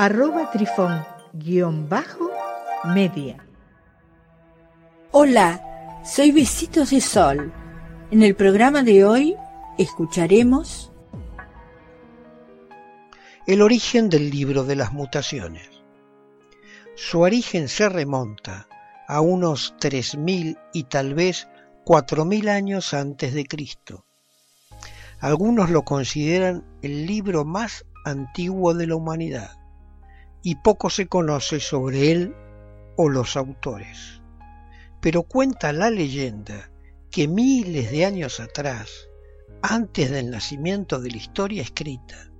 arroba trifón-media. Hola, soy Besitos de Sol. En el programa de hoy escucharemos el origen del libro de las mutaciones. Su origen se remonta a unos 3.000 y tal vez 4.000 años antes de Cristo. Algunos lo consideran el libro más antiguo de la humanidad y poco se conoce sobre él o los autores. Pero cuenta la leyenda que miles de años atrás, antes del nacimiento de la historia escrita,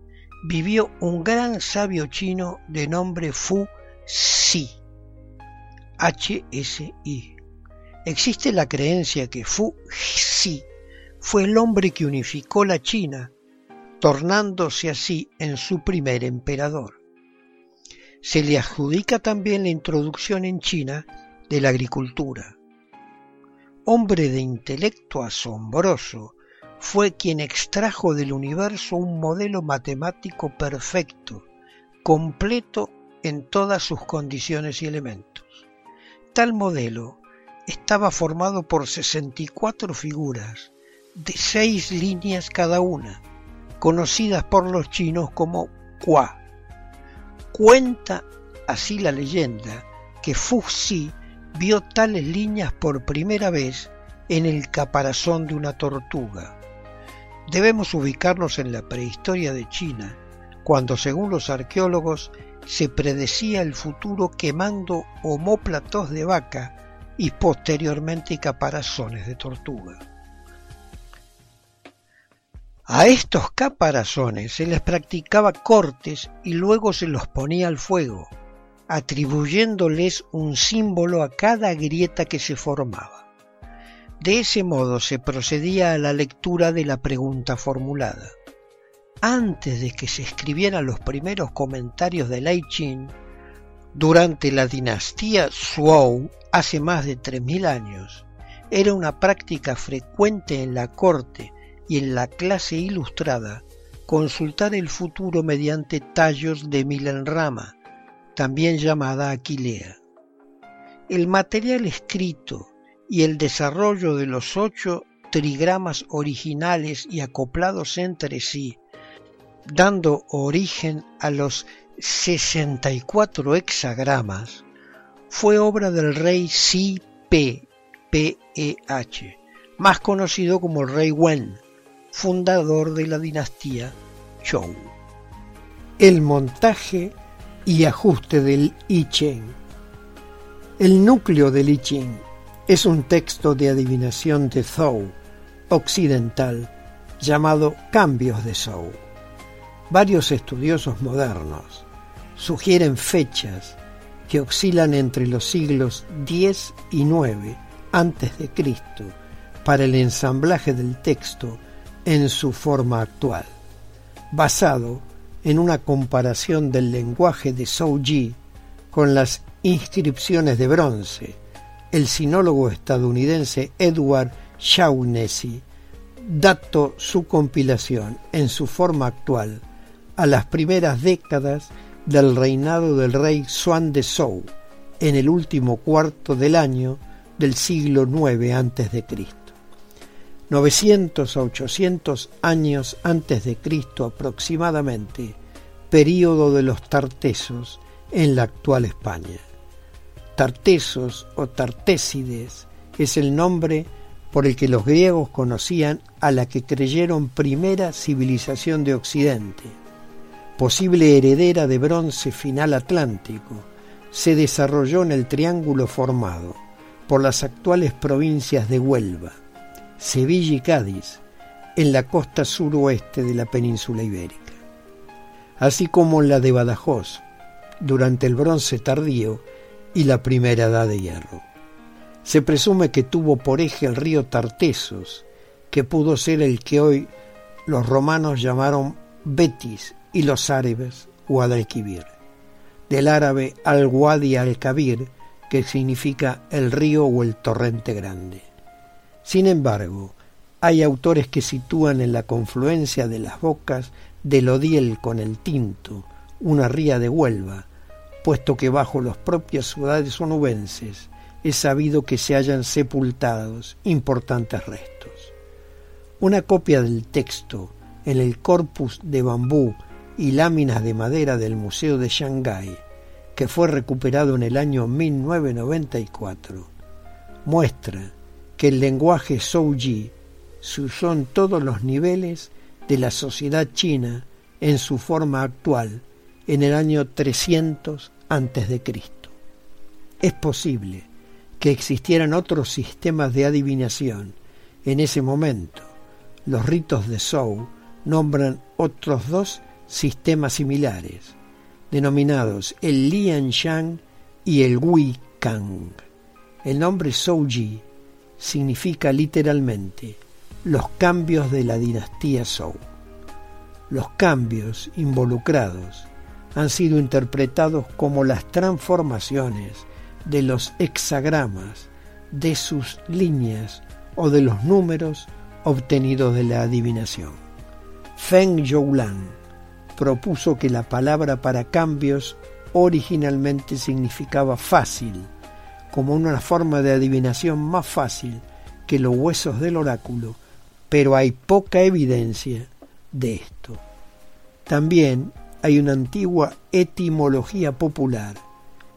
vivió un gran sabio chino de nombre Fu Xi. H-S-I. Existe la creencia que Fu Xi fue el hombre que unificó la China, tornándose así en su primer emperador. Se le adjudica también la introducción en China de la agricultura. Hombre de intelecto asombroso, fue quien extrajo del universo un modelo matemático perfecto, completo en todas sus condiciones y elementos. Tal modelo estaba formado por 64 figuras, de seis líneas cada una, conocidas por los chinos como Qua. Cuenta así la leyenda que Fuxi vio tales líneas por primera vez en el caparazón de una tortuga Debemos ubicarnos en la prehistoria de China, cuando según los arqueólogos se predecía el futuro quemando homóplatos de vaca y posteriormente caparazones de tortuga. A estos caparazones se les practicaba cortes y luego se los ponía al fuego, atribuyéndoles un símbolo a cada grieta que se formaba. De ese modo se procedía a la lectura de la pregunta formulada. Antes de que se escribieran los primeros comentarios de Lai Chin, durante la dinastía Zhou, hace más de 3.000 años, era una práctica frecuente en la corte y en la clase ilustrada consultar el futuro mediante tallos de milenrama, también llamada aquilea. El material escrito y el desarrollo de los ocho trigramas originales y acoplados entre sí, dando origen a los 64 hexagramas, fue obra del rey Si P, P -E -H, más conocido como el rey Wen, fundador de la dinastía Zhou. El montaje y ajuste del I Ching. El núcleo del I Ching es un texto de adivinación de Zhou occidental llamado Cambios de Zhou. Varios estudiosos modernos sugieren fechas que oscilan entre los siglos X y IX antes de Cristo para el ensamblaje del texto en su forma actual, basado en una comparación del lenguaje de Zhou-Ji con las inscripciones de bronce el sinólogo estadounidense Edward Shaughnessy dató su compilación en su forma actual a las primeras décadas del reinado del rey Xuan de Zhou en el último cuarto del año del siglo IX a.C. 900 a 800 años antes de Cristo aproximadamente, período de los tartesos en la actual España. Tartesos o Tartésides es el nombre por el que los griegos conocían a la que creyeron primera civilización de Occidente, posible heredera de bronce final atlántico, se desarrolló en el triángulo formado por las actuales provincias de Huelva, Sevilla y Cádiz, en la costa suroeste de la península ibérica, así como la de Badajoz, durante el bronce tardío y la primera edad de hierro. Se presume que tuvo por eje el río Tartesos, que pudo ser el que hoy los romanos llamaron Betis y los árabes Guadalquivir. Del árabe al-Wadi al-Kabir, que significa el río o el torrente grande. Sin embargo, hay autores que sitúan en la confluencia de las bocas del Odiel con el Tinto, una ría de Huelva, puesto que bajo las propias ciudades onubenses es sabido que se hayan sepultados importantes restos. Una copia del texto en el corpus de bambú y láminas de madera del Museo de Shanghái, que fue recuperado en el año 1994, muestra que el lenguaje Zhouji se usó en todos los niveles de la sociedad china en su forma actual en el año 300 antes de Cristo. Es posible que existieran otros sistemas de adivinación en ese momento. Los ritos de Zhou nombran otros dos sistemas similares, denominados el Lian Shang y el Wei Kang. El nombre Zhouji significa literalmente los cambios de la dinastía Zhou. Los cambios involucrados han sido interpretados como las transformaciones de los hexagramas, de sus líneas o de los números obtenidos de la adivinación. Feng Youlan propuso que la palabra para cambios originalmente significaba fácil, como una forma de adivinación más fácil que los huesos del oráculo, pero hay poca evidencia de esto. También hay una antigua etimología popular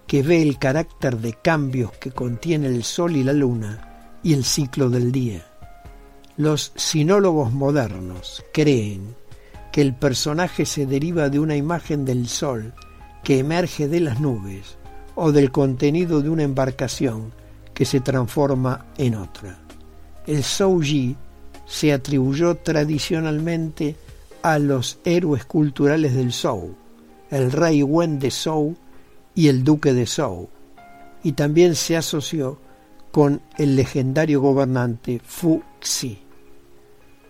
que ve el carácter de cambios que contiene el sol y la luna y el ciclo del día. Los sinólogos modernos creen que el personaje se deriva de una imagen del sol que emerge de las nubes o del contenido de una embarcación que se transforma en otra. El Zhou se atribuyó tradicionalmente a los héroes culturales del Zhou, el rey Wen de Zhou y el duque de Zhou, y también se asoció con el legendario gobernante Fu Xi.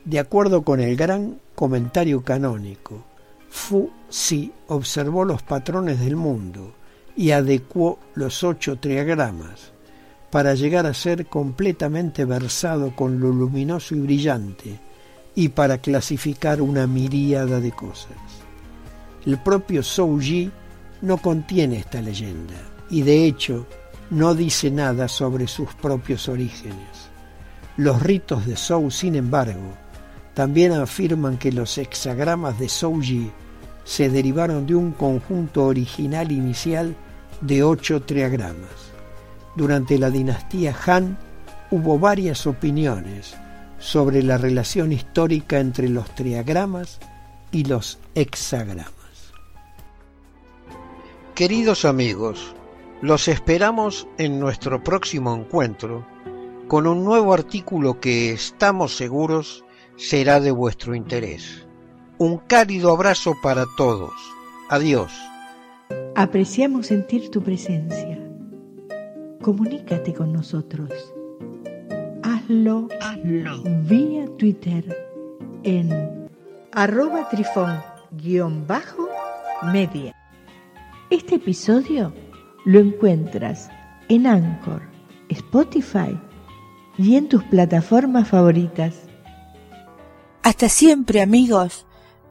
De acuerdo con el gran comentario canónico, Fu Xi observó los patrones del mundo y adecuó los ocho triagramas para llegar a ser completamente versado con lo luminoso y brillante y para clasificar una miríada de cosas. El propio Zhou Yi no contiene esta leyenda y de hecho no dice nada sobre sus propios orígenes. Los ritos de Zhou, sin embargo, también afirman que los hexagramas de Zhou-Yi se derivaron de un conjunto original inicial de ocho triagramas. Durante la dinastía Han hubo varias opiniones sobre la relación histórica entre los triagramas y los hexagramas. Queridos amigos, los esperamos en nuestro próximo encuentro con un nuevo artículo que estamos seguros será de vuestro interés. Un cálido abrazo para todos. Adiós. Apreciamos sentir tu presencia. Comunícate con nosotros. Hazlo, Hazlo. vía Twitter en arroba trifón-media. Este episodio lo encuentras en Anchor, Spotify y en tus plataformas favoritas. Hasta siempre amigos.